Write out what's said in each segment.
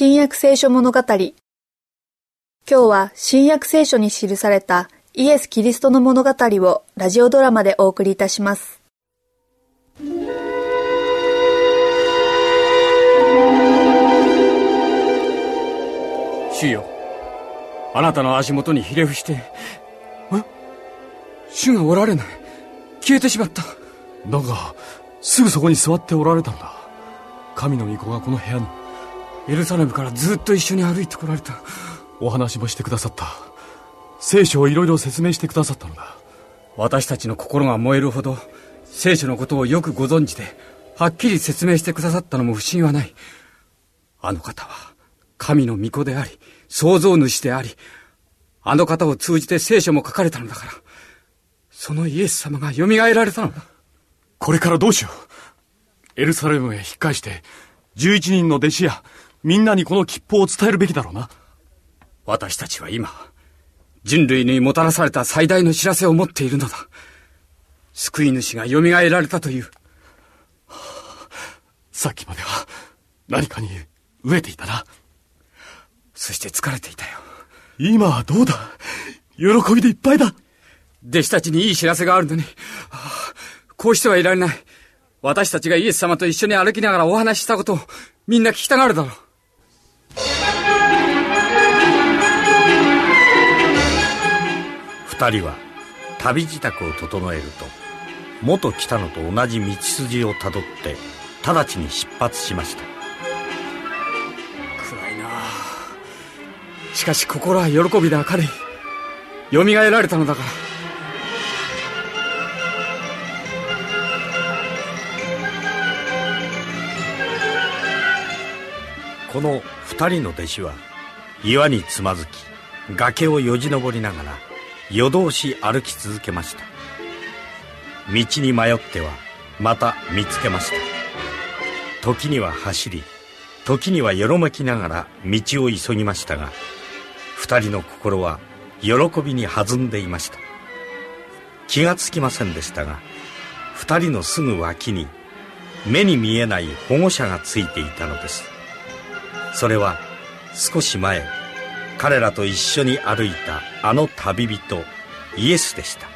新約聖書物語。今日は新約聖書に記されたイエス・キリストの物語をラジオドラマでお送りいたします。主よあなたの足元にひれ伏してえ主がおられない。消えてしまった。だがすぐそこに座っておられたんだ。神の御子がこの部屋にエルサレムからずっと一緒に歩いてこられた。お話もしてくださった。聖書をいろいろ説明してくださったのだ。私たちの心が燃えるほど聖書のことをよくご存知ではっきり説明してくださったのも不審はない。あの方は神の御子であり創造主でありあの方を通じて聖書も書かれたのだからそのイエス様が蘇られたのだ。これからどうしよう。エルサレムへ引っ返して11人の弟子やみんなにこの吉報を伝えるべきだろうな。私たちは今人類にもたらされた最大の知らせを持っているのだ。救い主が蘇られたという。さっきまでは何かに飢えていたな。そして疲れていたよ。今はどうだ？喜びでいっぱいだ。弟子たちにいい知らせがあるのに、はあ、こうしてはいられない。私たちがイエス様と一緒に歩きながらお話ししたことをみんな聞きたがるだろう二人は旅支度を整えると元来たのと同じ道筋をたどって直ちに出発しました。暗いなしかし心は喜びで明るい。蘇られたのだから。この二人の弟子は岩につまずき崖をよじ登りながら夜通し歩き続けました。道に迷ってはまた見つけました。時には走り時にはよろめきながら道を急ぎましたが二人の心は喜びに弾んでいました。気がつきませんでしたが二人のすぐ脇に目に見えない保護者がついていたのです。それは少し前彼らと一緒に歩いたあの旅人イエスでした。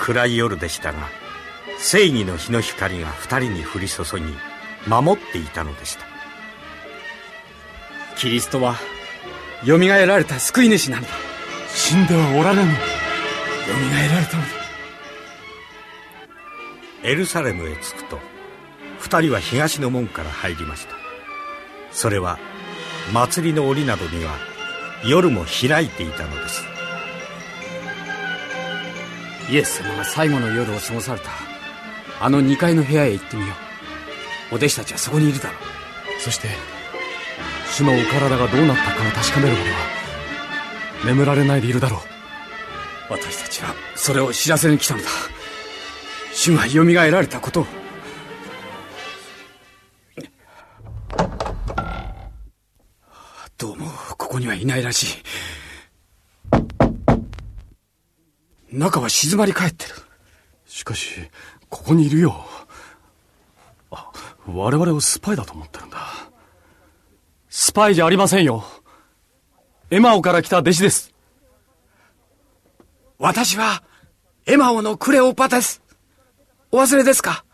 暗い夜でしたが正義の日の光が二人に降り注ぎ守っていたのでした。キリストは蘇られた救い主なのだ。死んではおられぬ。蘇られたのだ。エルサレムへ着くと二人は東の門から入りました。それは祭りの折などには夜も開いていたのです。イエス様が最後の夜を過ごされた。あの2階の部屋へ行ってみよう。お弟子たちはそこにいるだろう。そして主のお体がどうなったかを確かめるまでは眠られないでいるだろう。私たちはそれを知らせに来たのだ。主が蘇られたことを。にはいないらしい。中は静まり返ってる。しかしここにいるよ。あ我々をスパイだと思ってるんだ。スパイじゃありませんよ。エマオから来た弟子です。私はエマオのクレオパですお忘れですか？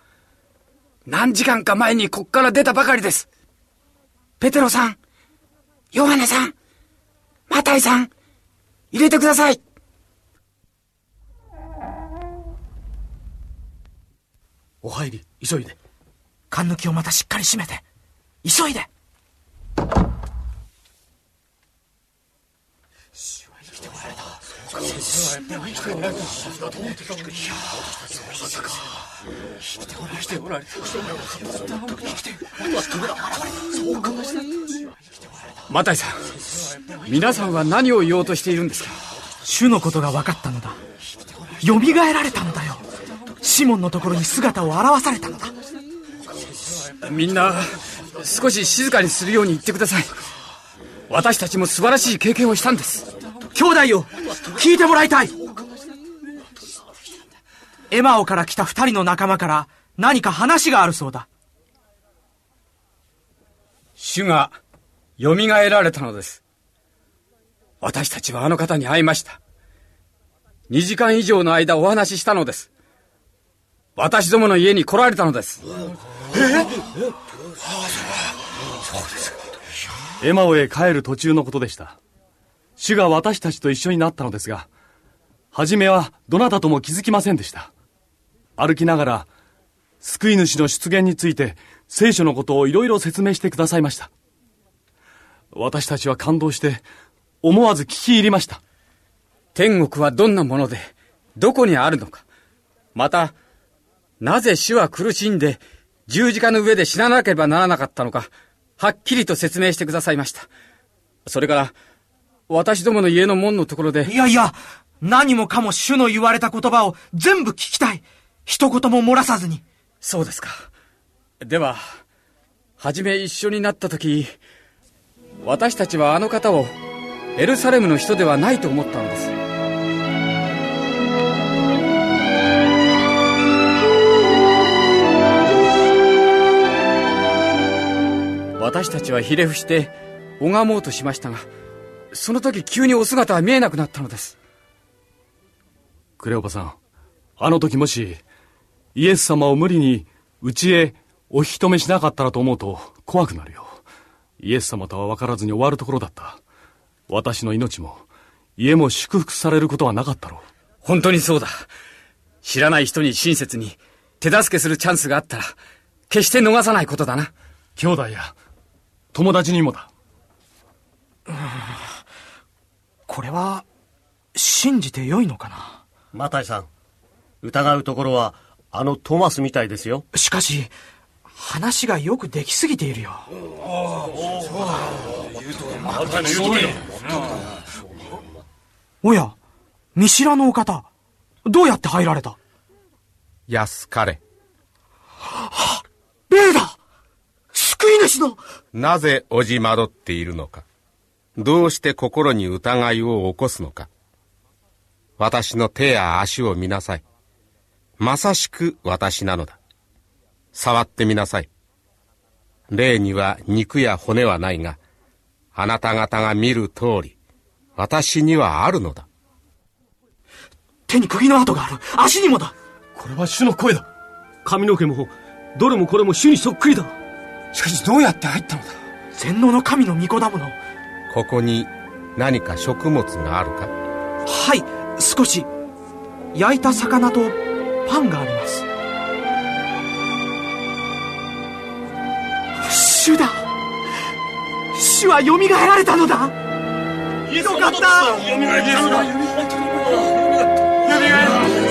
何時間か前にこっから出たばかりです。ペテロさんヨハネさんマタイさん入れてください。お入り急いで。缶抜きをまたしっかり閉めて急いで。マタイさん皆さんは何を言おうとしているんですか？主のことが分かったのだ。蘇られたのだよ。シモンのところに姿を現されたのだ。みんな少し静かにするように言ってください。私たちも素晴らしい経験をしたんです。兄弟よ聞いてもらいたい。エマオから来た二人の仲間から何か話があるそうだ。主が蘇られたのです。私たちはあの方に会いました。2時間以上の間お話ししたのです。私どもの家に来られたのです。えそうですエマオへ帰る途中のことでした。主が私たちと一緒になったのですが、初めはどなたとも気づきませんでした。歩きながら、救い主の出現について聖書のことをいろいろ説明してくださいました。私たちは感動して、思わず聞き入りました。天国はどんなもので、どこにあるのか。また、なぜ主は苦しんで十字架の上で死ななければならなかったのか、はっきりと説明してくださいました。それから、私どもの家の門のところで。いやいや、何もかも主の言われた言葉を全部聞きたい。一言も漏らさずに。そうですか。では、はじめ一緒になった時、私たちはあの方をエルサレムの人ではないと思ったのです。私たちはひれ伏して拝もうとしましたが、その時急にお姿は見えなくなったのです。クレオパさん、あの時もし、イエス様を無理に家へお引き止めしなかったらと思うと怖くなるよ。イエス様とは分からずに終わるところだった。私の命も、家も祝福されることはなかったろう。本当にそうだ。知らない人に親切に手助けするチャンスがあったら、決して逃さないことだな。兄弟や友達にもだ。これは、信じてよいのかな？マタイさん、疑うところは、あのトマスみたいですよ。しかし、話がよくできすぎているよ。おや、見知らぬお方、どうやって入られた？安かれ。は霊だ救い主のなぜおじまどっているのか？どうして心に疑いを起こすのか？私の手や足を見なさい。まさしく私なのだ。触ってみなさい。霊には肉や骨はないが、あなた方が見る通り、私にはあるのだ。手に釘の跡がある。足にもだ。これは主の声だ。髪の毛も、どれもこれも主にそっくりだ。しかしどうやって入ったのだ全能の神の御子だもの。ここに何か食物があるか？はい少し焼いた魚とパンがあります主だ。主はよみがえられたのだ。よかったよみが。えったよみがえた